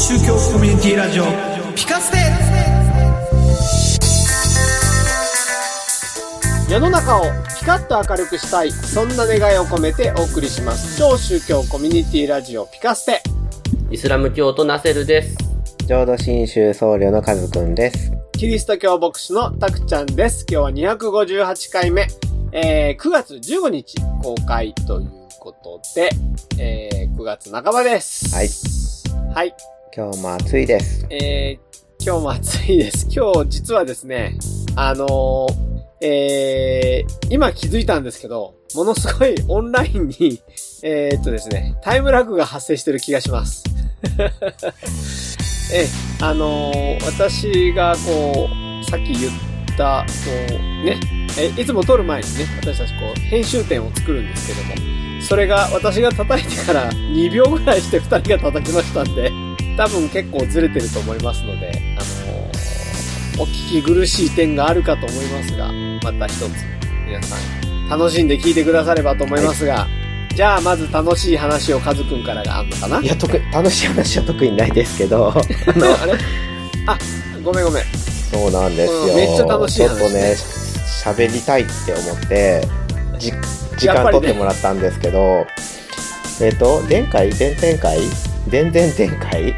宗教コミュニティラジオピカステ。世の中をピカッと明るくしたい。そんな願いを込めてお送りします。超宗教コミュニティラジオピカステ。イスラム教徒ナセルです。浄土真宗僧侶のカズくんです。キリスト教牧師のタクちゃんです。今日は258回目、えー、9月15日公開ということで、えー、9月半ばです。はい。はい今日も暑いです。えー、今日も暑いです。今日実はですね、あのー、えー、今気づいたんですけど、ものすごいオンラインに、えー、っとですね、タイムラグが発生してる気がします。え、あのー、私がこう、さっき言った、こう、ね、えいつも撮る前にね、私たちこう、編集点を作るんですけども、それが私が叩いてから2秒ぐらいして2人が叩きましたんで、多分結構ずれてると思いますので、あのーお聞き苦しい点があるかと思いますが、また一つ、皆さん、楽しんで聞いてくださればと思いますが、じゃあ、まず楽しい話をカズくんからがあるのかな？いや、特、楽しい話は特にないですけど、あの、あれあ、ごめんごめん。そうなんですよ。うんめっちゃ楽しい話ちょっとね、喋りたいって思って、じ、時間取ってもらったんですけど、えっ、と、前回、前々回前々前回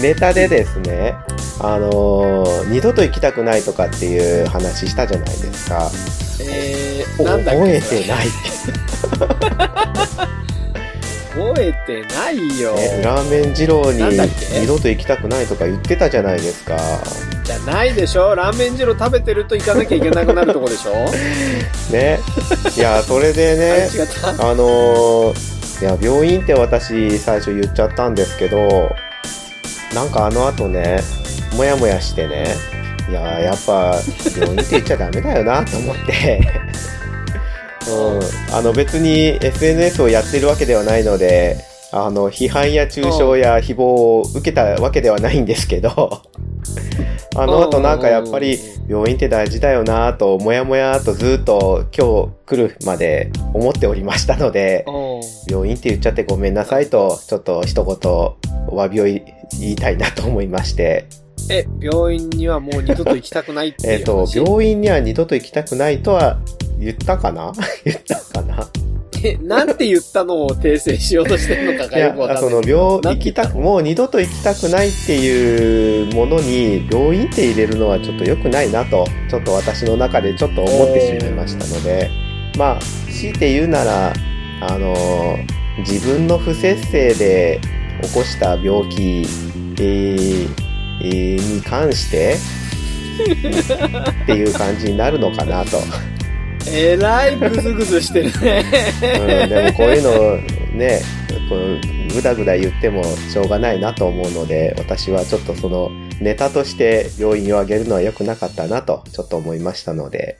ネタでですね、あのー二度と行きたくないとかっていう話したじゃないですか。えー、おなんだっけ？覚えてない。覚えてないよ。ね、ラーメン二郎に二度と行きたくないとか言ってたじゃないですか。じゃないでしょラーメン二郎食べてると行かなきゃいけなくなるとこでしょ？ね。いや、それでね、あのーいや、病院って私最初言っちゃったんですけど、なんかあの後ね、もやもやしてね、いや、やっぱ病院って言っちゃダメだよな と思って、うん、あの別に SNS をやってるわけではないので、あの、批判や中傷や誹謗を受けたわけではないんですけど、あの後なんかやっぱり病院って大事だよなと、もやもやとずっと今日来るまで思っておりましたので、うん病院って言っちゃってごめんなさいと、ちょっと一言お詫びを言いたいなと思いまして、え、病院にはもう二度と行きたくないっていうえっ、と、話病院には二度と行きたくないとは言ったかな？言ったかな？え、なんて言ったのを訂正しようとしてるのかいやがよくわかんない。その病、行きたく、もう二度と行きたくないっていうものに病院って入れるのはちょっと良くないなと、ちょっと私の中でちょっと思ってしまいましたので、まあ、強いて言うなら、あのー自分の不節制で起こした病気、えーえーに関して、っていう感じになるのかなと。えらいグズグズしてるね。うん、でもこういうのね、こうぐだぐだ言ってもしょうがないなと思うので、私はちょっとそのネタとして病院を挙げるのは良くなかったなとちょっと思いましたので、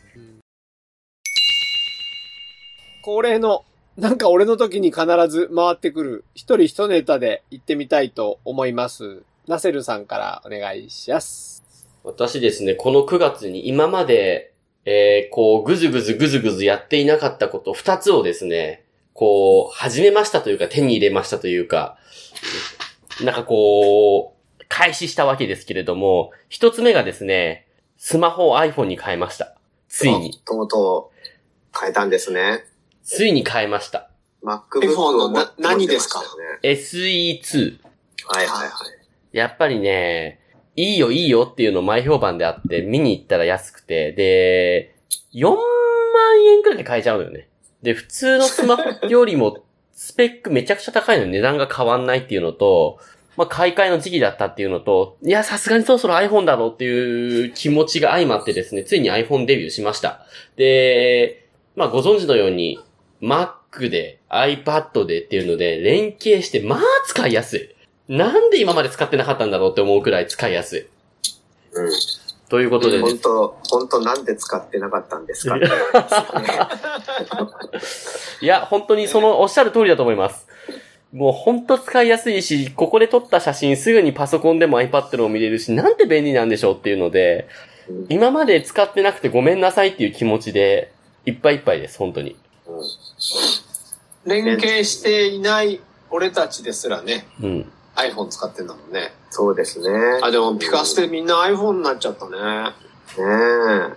恒例の、なんか俺の時に必ず回ってくる、一人一ネタで行ってみたいと思います。ナセルさんからお願いします。私ですね、この9月に今まで、えー、こう、ぐずぐずぐずぐずやっていなかったこと2つをですね、こう、始めましたというか、手に入れましたというか、なんかこう、開始したわけですけれども、一つ目がですね、スマホを iPhone に変えました。ついに。とうとう変えたんですね。ついに変えました。MacBook iPhone のな何ですか持ってましたよね SE2。はいはいはい。やっぱりね、いいよいいよっていうの前評判であって、見に行ったら安くて、で、4万円くらいで買えちゃうのよね。で、普通のスマホよりも、スペックめちゃくちゃ高いのに値段が変わんないっていうのと、まあ、買い替えの時期だったっていうのと、いや、さすがにそろそろ iPhone だろうっていう気持ちが相まってですね、ついに iPhone デビューしました。で、まあ、ご存知のように、Mac で、iPad でっていうので、連携して、まあ、使いやすい。なんで今まで使ってなかったんだろうって思うくらい使いやすい。うん。ということでね本当本当なんで使ってなかったんですか？いや、本当にそのおっしゃる通りだと思います。もう本当使いやすいし、ここで撮った写真すぐにパソコンでも iPad でも見れるし、なんて便利なんでしょうっていうので、今まで使ってなくてごめんなさいっていう気持ちで、いっぱいいっぱいです、本当に。連携していない俺たちですらね、うん。iPhone 使ってんだもんね。そうですね。あ、でもピカステみんな iPhone になっちゃったね。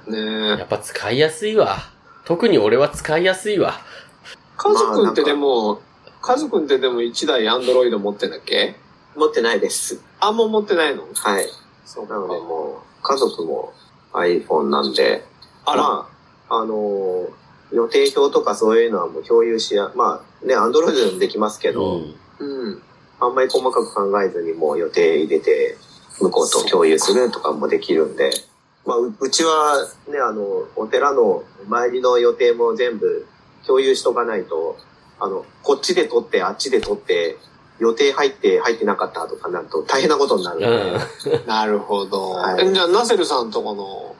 ねねえや。っぱ使いやすいわ。特に俺は使いやすいわ。カズくんってでも、カズくんってでも1台 Android 持ってんだっけ？え。持ってないです。あんま持ってないの？はい。そうなのでもう、家族も iPhone なんで、あら、まあ、あのー予定表とかそういうのはもう共有しや、まあね、Android でもできますけど、うん。うん。あんまり細かく考えずにもう予定入れて、向こうと共有するとかもできるんで、まあ、ううちはね、あの、お寺の周りの予定も全部共有しとかないと、あの、こっちで撮って、あっちで撮って、予定入って入ってなかったとかなると大変なことになるんで、うん。なるほど。はいえじゃあ、ナセルさんとこの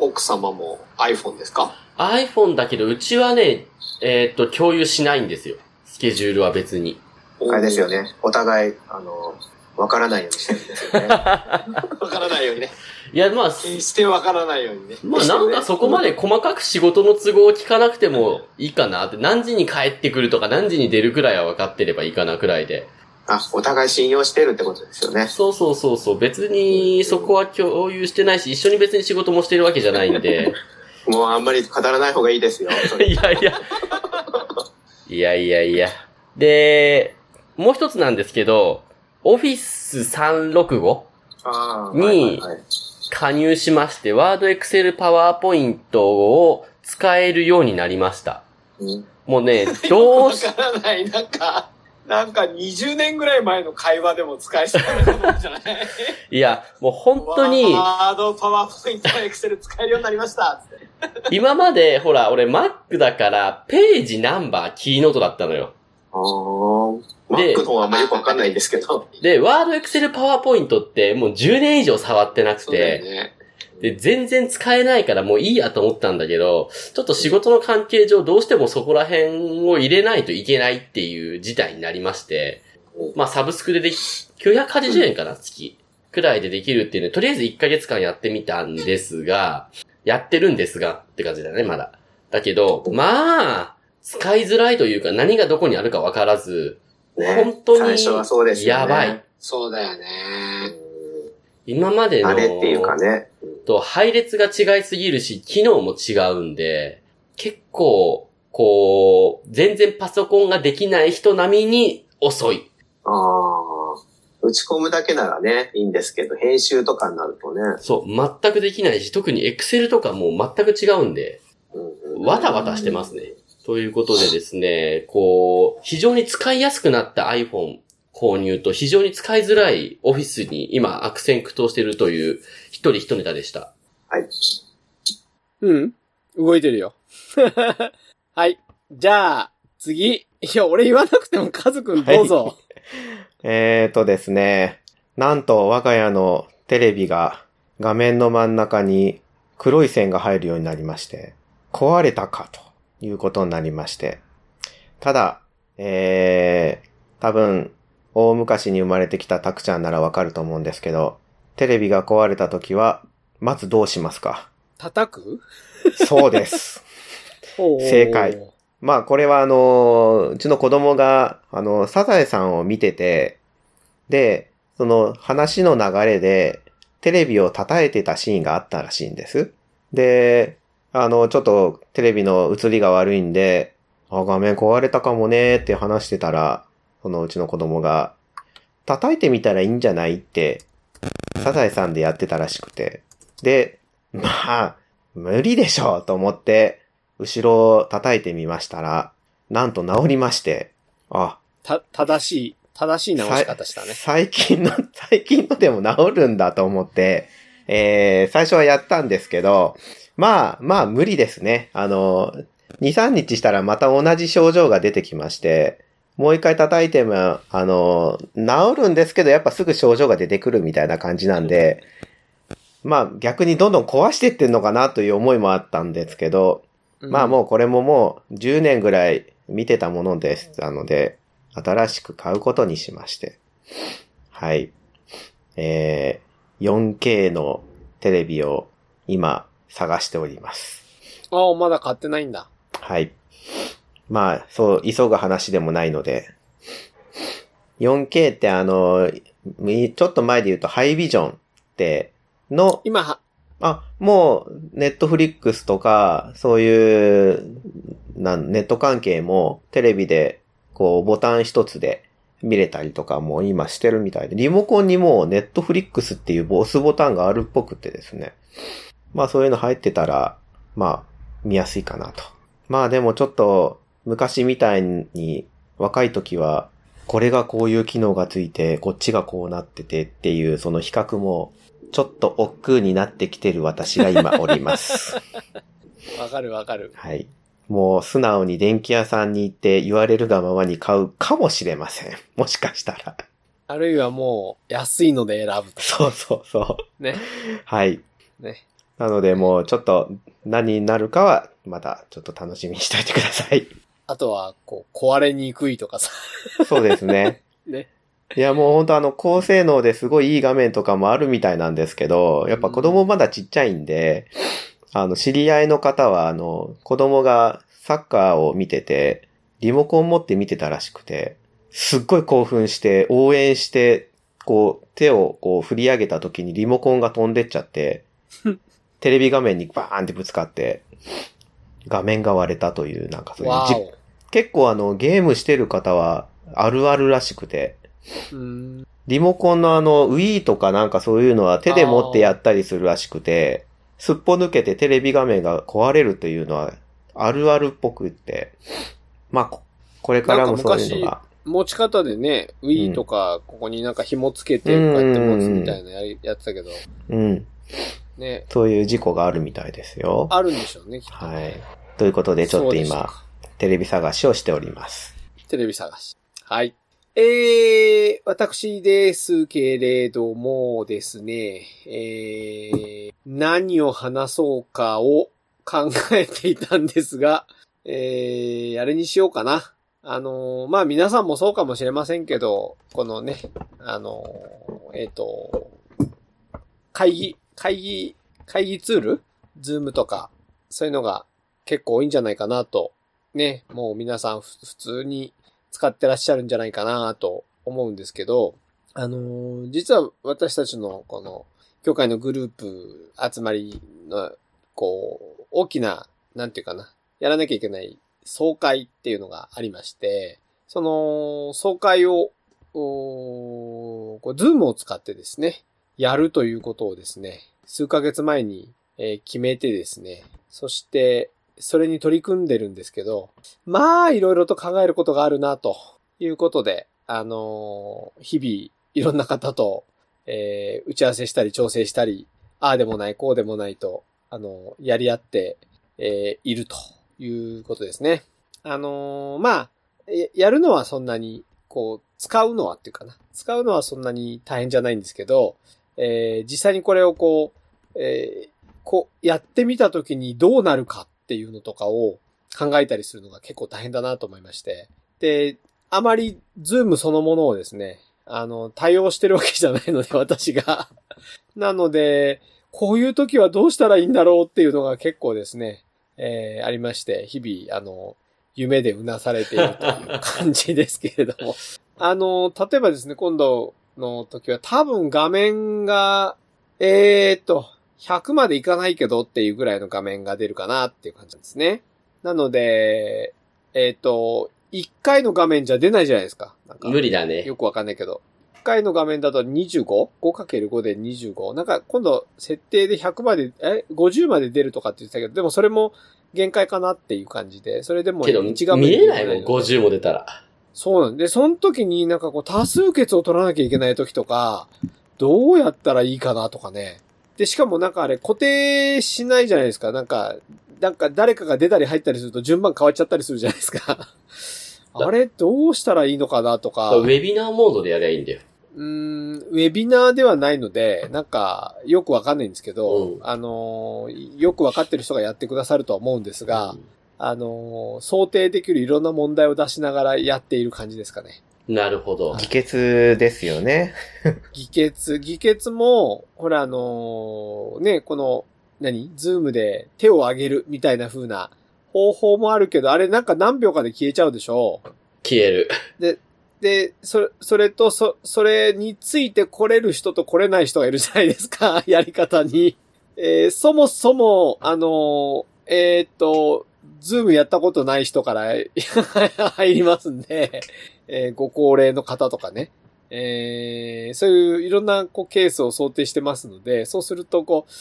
奥様も iPhone ですか？iPhone だけど、うちはね、えーっと、共有しないんですよ。スケジュールは別に。あれですよ。ね、お互い、あの、わからないようにしてるんですよね。わからないようにね。いや、まあ、決してわからないようにね。まあなんかそこまで細かく仕事の都合を聞かなくてもいいかなって、何時に帰ってくるとか何時に出るくらいは分かってればいいかなくらいで。あ、お互い信用してるってことですよね。そうそうそうそう、別にそこは共有してないし、一緒に別に仕事もしてるわけじゃないんで。もうあんまり語らない方がいいですよ。いやいや。いやいやいや。で、もう一つなんですけど、オフィス365あーに加入しまして、ワード、エクセル、パワーポイントを使えるようになりました。うんもうね、どうわし、からない。なんか、なんか20年ぐらい前の会話でも使いそうなことじゃない？いや、もう本当に、ワード、パワーポイント、エクセル使えるようになりましたって。今まで、ほら、俺 Mac だから、ページナンバー、キーノートだったのよ。あーで Mac の方はあんまりよくわかんないんですけど。で、ワード、エクセル、パワーポイントって、もう10年以上触ってなくそうだよて、ね。で、全然使えないからもういいやと思ったんだけど、ちょっと仕事の関係上どうしてもそこら辺を入れないといけないっていう事態になりまして、まあサブスクででき、980円かな、月。くらいでできるっていうので、とりあえず1ヶ月間やってみたんですが、やってるんですが、って感じだよね、まだ。だけど、まあ、使いづらいというか何がどこにあるかわからず、ね本当に。やばい。そうだようね。ん今までの、あれっていうかね。と配列が違いすぎるし、機能も違うんで、結構、こう、全然パソコンができない人並みに遅い。ああ。打ち込むだけならね、いいんですけど、編集とかになるとね。そう、全くできないし、特に Excel とかもう全く違うんで、うんうんわたわたしてますね。ということでですね、こう、非常に使いやすくなった iPhone 購入と非常に使いづらい Office に今悪戦苦闘しているという一人一ネタでした。はい。うん。動いてるよ。はい。じゃあ、次。いや、俺言わなくてもカズくんどうぞ。えーとですね、なんと我が家のテレビが画面の真ん中に黒い線が入るようになりまして、壊れたかということになりまして、ただ、えー、多分、大昔に生まれてきたタクちゃんならわかると思うんですけど、テレビが壊れた時は、まずどうしますか？叩く？そうです。正解。まあこれはあの、うちの子供が、あの、サザエさんを見てて、で、その話の流れで、テレビを叩いてたシーンがあったらしいんです。で、あの、ちょっとテレビの映りが悪いんで、あ、画面壊れたかもねって話してたら、そのうちの子供が、叩いてみたらいいんじゃないって、サザエさんでやってたらしくて。で、まあ、無理でしょうと思って、後ろを叩いてみましたら、なんと治りまして、あ、た、正しい、正しい直し方したね。最近の、最近のでも治るんだと思って、えー、最初はやったんですけど、まあ、まあ無理ですね。あの、2、3日したらまた同じ症状が出てきまして、もう一回叩いても、あの、治るんですけど、やっぱすぐ症状が出てくるみたいな感じなんで、まあ逆にどんどん壊してってんのかなという思いもあったんですけど、まあもうこれももう10年ぐらい見てたものでしたので、新しく買うことにしまして。はい。えー、4K のテレビを今探しております。ああ、まだ買ってないんだ。はい。まあ、そう、急ぐ話でもないので、4K ってあの、みちょっと前で言うとハイビジョンっての、今は、あ、もう、ネットフリックスとか、そういう、なん、ネット関係も、テレビで、こう、ボタン一つで見れたりとかも今してるみたいで、リモコンにもネットフリックスっていうボスボタンがあるっぽくてですね。まあそういうの入ってたら、まあ、見やすいかなと。まあでもちょっと、昔みたいに、若い時は、これがこういう機能がついて、こっちがこうなっててっていう、その比較も、ちょっと億劫になってきてる私が今おります。わかるわかる。はい。もう素直に電気屋さんに行って言われるがままに買うかもしれません。もしかしたら。あるいはもう、安いので選ぶと。そうそうそう。ね。はい。ね。なのでもうちょっと何になるかはまたちょっと楽しみにしておいてください。あとは、こう、壊れにくいとかさ。そうですね。ね。いやもう本当あの高性能ですごいいい画面とかもあるみたいなんですけど、やっぱ子供まだちっちゃいんで、あの知り合いの方はあの子供がサッカーを見てて、リモコン持って見てたらしくて、すっごい興奮して応援して、こう手をこう振り上げた時にリモコンが飛んでっちゃって、テレビ画面にバーンってぶつかって、画面が割れたというなんかそういう。結構あのゲームしてる方はあるあるらしくて。リモコンのあの Wii とかなんかそういうのは手で持ってやったりするらしくて、すっぽ抜けてテレビ画面が壊れるというのはあるあるっぽくって、まあここれからもそういうのが、持ち方でね、Wii とか、ここになんか紐つけて、こうやって持つみたいなやりやってたけど、うん、ね。そういう事故があるみたいですよ。あるんでしょうね、きっと。はい。ということでちょっと今テレビ探しをしております。テレビ探し。はい。えー、私ですけれどもですね、えー、何を話そうかを考えていたんですが、えー、あれにしようかな。あのーまあ、皆さんもそうかもしれませんけど、このね、あのーえっ、と、会議、会議、会議ツール？ズームとか、そういうのが結構多いんじゃないかなと。ね、もう皆さん普通に使ってらっしゃるんじゃないかなと思うんですけど、あのー実は私たちのこの、協会のグループ集まりの、こう、大きな、なんていうかな、やらなきゃいけない総会っていうのがありまして、その、総会を、おーこう、ズームを使ってですね、やるということをですね、数ヶ月前に、え決めてですね、そして、それに取り組んでるんですけど、まあ、いろいろと考えることがあるな、ということで、あのー日々、いろんな方と、えー打ち合わせしたり、調整したり、ああでもない、こうでもないと、あのーやり合って、えーいるということですね。あのまあ、やるのはそんなに、こう、使うのはっていうかな。使うのはそんなに大変じゃないんですけど、えー実際にこれをこう、えーこう、やってみたときにどうなるかっていうのとかを考えたりするのが結構大変だなと思いまして。で、あまりズームそのものをですね、あの、対応してるわけじゃないので、私が。なので、こういう時はどうしたらいいんだろうっていうのが結構ですね、えーありまして、日々、あの、夢でうなされているという感じですけれども。あの、例えばですね、今度の時は多分画面が、えーっと、100までいかないけどっていうぐらいの画面が出るかなっていう感じですね。なので、えーっと、1回の画面じゃ出ないじゃないですか。なんか無理だねよ。くわかんないけど。1回の画面だと 25?5×5 で25。なんか今度設定で100まで、え ?50 まで出るとかって言ってたけど、でもそれも限界かなっていう感じで、それでもけど、1画面見でれないもん、50も出たら。そうなんで、その時になんかこう多数決を取らなきゃいけない時とか、どうやったらいいかなとかね。で、しかもなんかあれ固定しないじゃないですか。なんか、なんか誰かが出たり入ったりすると順番変わっちゃったりするじゃないですか。あれ、どうしたらいいのかなとか。ウェビナーモードでやりゃいいんだよ。うーん、ウェビナーではないので、なんか、よくわかんないんですけど、うんあのー、よくわかってる人がやってくださるとは思うんですが、うんあのー、想定できるいろんな問題を出しながらやっている感じですかね。なるほど。議決ですよね。議決、議決も、ほらあのーね、この、何？ズームで手を挙げるみたいな風な方法もあるけど、あれなんか何秒かで消えちゃうでしょ消える。で、それ、それと、そ、それについて来れる人と来れない人がいるじゃないですか、やり方に。えーそもそも、あのーえーっと、ズームやったことない人から 入りますんで、えーご高齢の方とかね。えーそういういろんなこうケースを想定してますので、そうするとこう、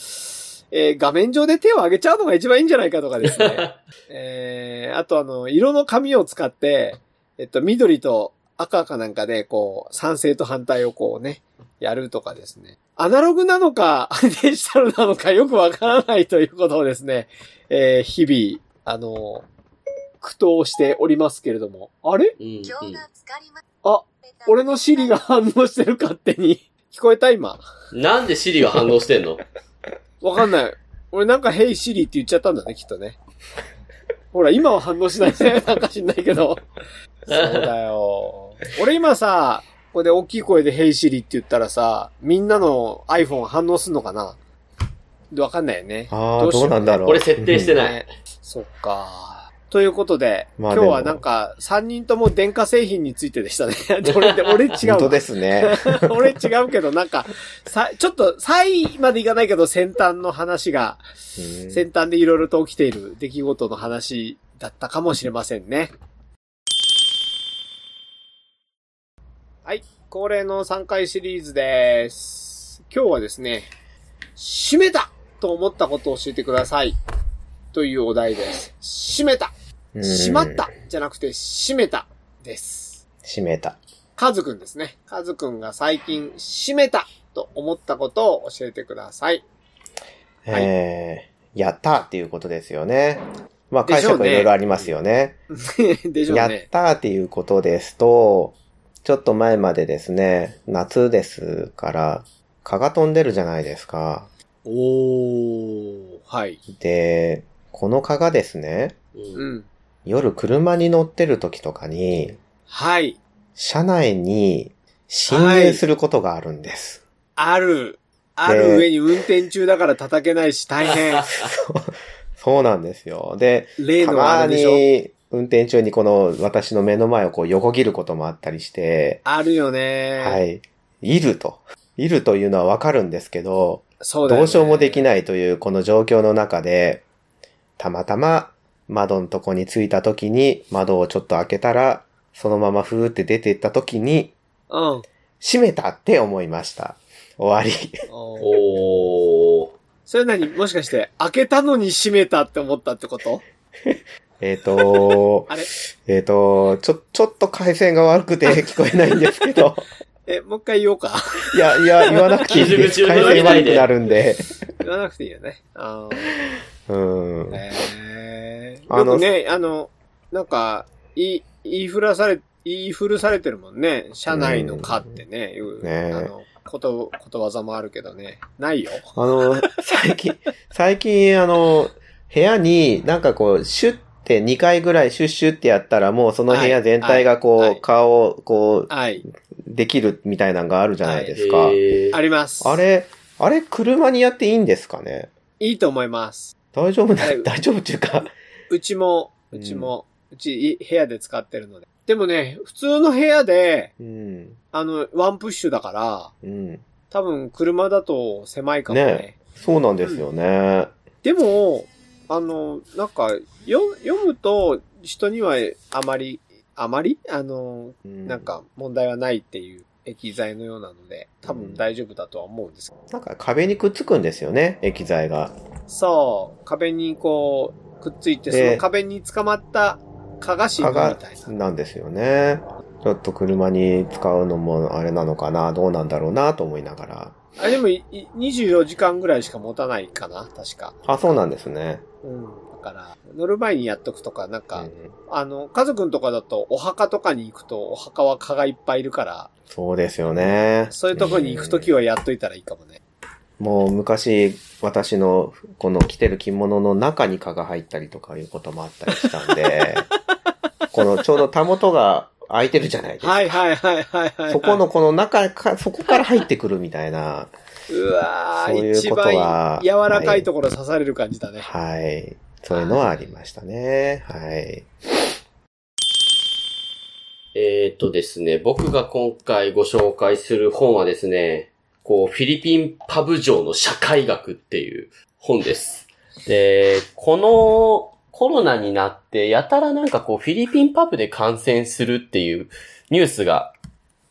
えー画面上で手を上げちゃうのが一番いいんじゃないかとかですね。えーあとあの、色の紙を使って、えっと、緑と赤かなんかで、こう、賛成と反対をこうね、やるとかですね。アナログなのか、デジタルなのかよくわからないということをですね、えー日々、あの、苦闘しておりますけれども。あれ？うんうん今日が疲れまあ、俺のシリが反応してる勝手に。聞こえた今。なんでシリが反応してんの？わかんない。俺なんか、ヘイシリって言っちゃったんだね、きっとね。ほら、今は反応しないね。なんか知んないけど。そうだよ。俺今さ、これで大きい声でヘイシリって言ったらさ、みんなの iPhone 反応すんのかな？わかんないよね。ああ、どうなんだろう。俺設定してない。ねそっか。ということで、まあ今日はなんか、3人とも電化製品についてでしたね。俺、俺違うわ。本当ですね。俺違うけど、なんか、さ、ちょっと、3位までいかないけど、先端の話が、うん先端でいろいろと起きている出来事の話だったかもしれませんね。はい。恒例の3回シリーズです。今日はですね、閉めたと思ったことを教えてください。というお題です。閉めたうん閉まったじゃなくて、閉めたです。閉めた。カズくんですね。カズくんが最近閉めたと思ったことを教えてください。はいえー、やったっていうことですよね。まあ解釈いろいろありますよね。でしょうやっね。たっていうことですと、ちょっと前までですね、夏ですから、蚊が飛んでるじゃないですか。おー、はい。で、この蚊がですね、ううんん。夜車に乗ってる時とかに、はい。車内に侵入することがあるんです。ある。ある上に運転中だから叩けないし大変。そうなんですよ。で、例のあたまれでしょ？に運転中にこの私の目の前をこう横切ることもあったりして、あるよね。は。い。いると。いるというのはわかるんですけど、そうね。どうしようもできい。ないというこの状況の中で、たまたま窓のとこに着いた時に窓をちょっと開けたら、そのままふーって出て行った時に、うん。閉めたって思いました。終わり。おー。それ何？もしかして、開けたのに閉めたって思ったってこと？えっ、とあれ？えっと、ちょ、ちょっと回線が悪くて聞こえないんですけど、え、もう一回言おうか。いや、いや、言わなくていいです。回線悪くなるんで。言わなくていいよね。あーうん。へーあのよくね、あの、なんか、言い、言いふらされ、言い古されてるもんね。社内の課ってね。いうねあの、こと、ことわざもあるけどね。ないよ。あの、最近、最近、あの、部屋になんかこう、シュッて2回ぐらいシュッシュッってやったらもうその部屋全体がこう、はいはい顔をこはい。う、できるみたいなのがあるじゃないですか。えーあります。あれ、あれ車にやっていいんですかね？いいと思います。大丈夫な 大丈夫っていうか、うちも、うちも、うちい部屋で使ってるので。でもね、普通の部屋で、うん、あの、ワンプッシュだから、うん。多分車だと狭いかもね。ねそうなんですよね。でも、あの、なんか、よ読むと人にはあまり、あまり？あの、うんなんか問題はないっていう液剤のようなので、多分大丈夫だとは思うんですけど。なんか壁にくっつくんですよね、液剤が。そう、壁にこう、くっついて、そでの壁に捕まった蚊が死ぬみ蚊たいがな。なんですよね。ちょっと車に使うのもあれなのかな、どうなんだろうなと思いながら。あ、でもい、い24時間ぐらいしか持たないかな確か。あ、そうなんですね。うん。だから、乗る前にやっとくとか、なんか、うんあの、家族のとかだと、お墓とかに行くと、お墓は蚊がいっぱいいるから、そうですよね。そういうとこに行くときはやっといたらいいかもね。もう昔、私のこの着てる着物の中に蚊が入ったりとかいうこともあったりしたんで、このちょうどたもとが開いてるじゃないですか。はいはいはいはいはい。そこの、この中か、そこから入ってくるみたいな。うわー、そういうこと一番は柔らかいところ刺される感じだね。はい。そういうのはありましたね。はい。えっ、とですね、僕が今回ご紹介する本はですね、こう、フィリピンパブ上の社会学っていう本です。で、このコロナになって、やたらなんかこう、フィリピンパブで感染するっていうニュースが、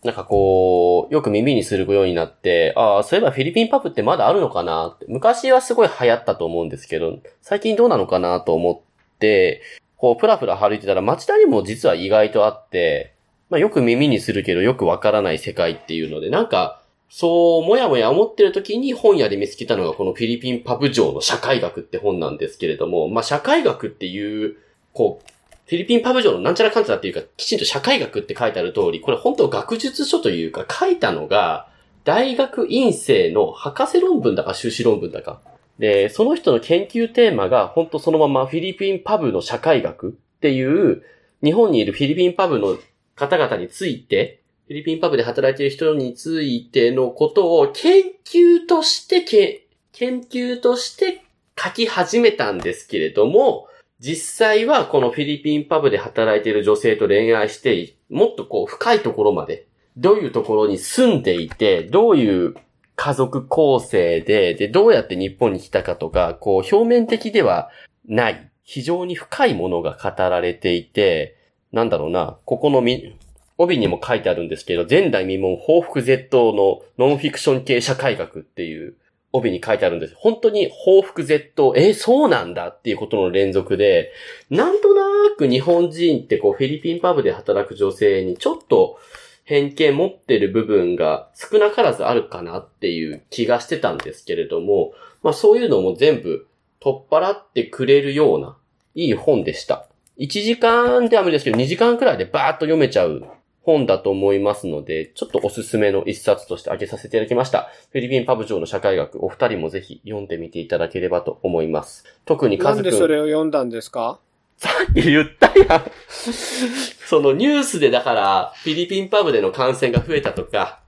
なんかこう、よく耳にするようになって、ああ、そういえばフィリピンパブってまだあるのかなって。昔はすごい流行ったと思うんですけど、最近どうなのかなと思って、こう、プラプラ歩いてたら街田にも実は意外とあって、まあよく耳にするけどよくわからない世界っていうので、なんか、そう、もやもや思ってる時に本屋で見つけたのがこのフィリピンパブ上の社会学って本なんですけれども、まあ社会学っていう、こう、フィリピンパブ上のなんちゃらかんちゃらっていうか、きちんと社会学って書いてある通り、これ本当学術書というか書いたのが、大学院生の博士論文だか修士論文だか。で、その人の研究テーマが本当そのままフィリピンパブの社会学っていう、日本にいるフィリピンパブの方々について、ィリピンパブで働いている人についてのことを研究として、研究として書き始めたんですけれども、実際はこのフィリピンパブで働いている女性と恋愛して、もっとこう深いところまで、どういうところに住んでいて、どういう家族構成で、で、どうやって日本に来たかとか、こう表面的ではない、非常に深いものが語られていて、なんだろうな、ここのみ、帯にも書いてあるんですけど、前代未聞報復絶倒のノンフィクション系社会学っていう帯に書いてあるんです。本当に報復絶倒、え、そうなんだっていうことの連続で、なんとなく日本人ってこうフィリピンパブで働く女性にちょっと偏見持ってる部分が少なからずあるかなっていう気がしてたんですけれども、まあそういうのも全部取っ払ってくれるような、いい本でした。1時間では無理ですけど、2時間くらいでバーッと読めちゃう本だと思いますので、ちょっとおすすめの一冊として挙げさせていただきました。フィリピンパブ上の社会学、お二人もぜひ読んでみていただければと思います。特にカズくん、それを読んだんですか？さっき言ったやん。そのニュースでだから、フィリピンパブでの感染が増えたとか、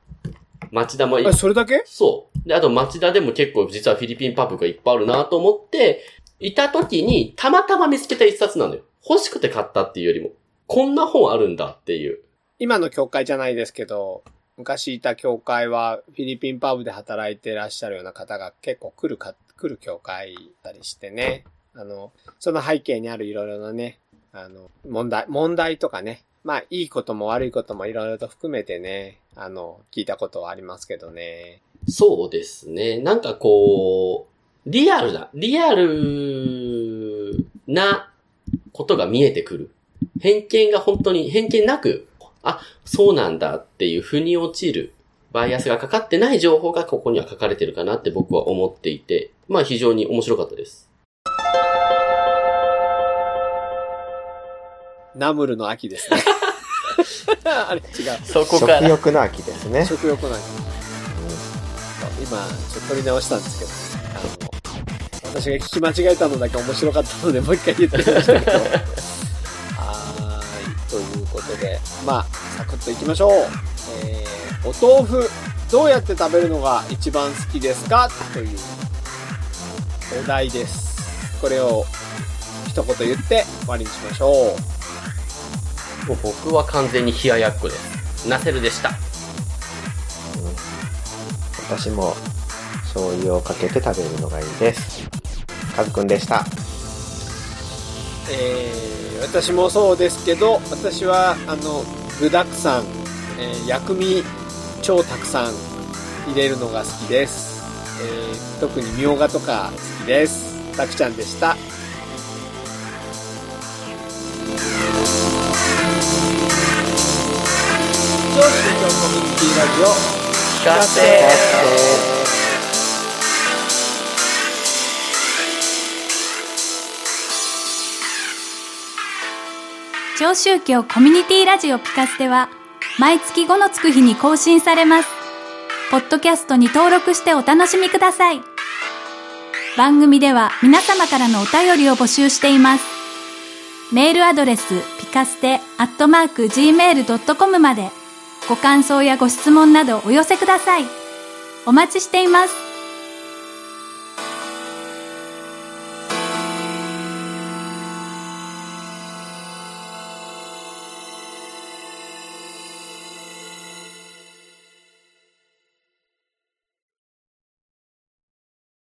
町田もいえ、それだけ？そう。で、あと町田でも結構実はフィリピンパブがいっぱいあるなと思って、いた時にたまたま見つけた一冊なのよ。欲しくて買ったっていうよりも、こんな本あるんだっていう。今の教会じゃないですけど、昔いた教会はフィリピンパブで働いてらっしゃるような方が結構来るか、来る教会だったりしてね。あの、その背景にあるいろいろなね、あの、問題、問題とかね。まあ、いいことも悪いこともいろいろと含めてね、あの、聞いたことはありますけどね。そうですね。なんかこう、リアルな、リアルなことが見えてくる。偏見が本当に、偏見なく、あ、そうなんだっていう腑に落ちる。バイアスがかかってない情報がここには書かれてるかなって僕は思っていて、まあ非常に面白かったです。ナムルの秋ですね。あれ違う。そこ食欲の秋ですね。食欲の秋。今、ちょっと取り直したんですけど、あの、私が聞き間違えたのだけ面白かったので、もう一回言ってみましたけど。はーい。ということで、まあ、サクッといきましょう。えー、お豆腐、どうやって食べるのが一番好きですか？というお題です。これを一言言って終わりにしましょう。もう僕は完全に冷ややっこです。ナセルでした。私も醤油をかけて食べるのがいいです。カズくんでした。えー私もそうですけど、私は、あの、具沢山、えー薬味超たくさん入れるのが好きです。えー特にみょうがとか好きです。たくちゃんでした。以上、新庄コミュニティラジオ、聞かせ長宗教コミュニティラジオピカステは毎月5のつく日に更新されます。ポッドキャストに登録してお楽しみください。番組では皆様からのお便りを募集しています。メールアドレスピカステアットマーク gmail.com までご感想やご質問などお寄せください。お待ちしています。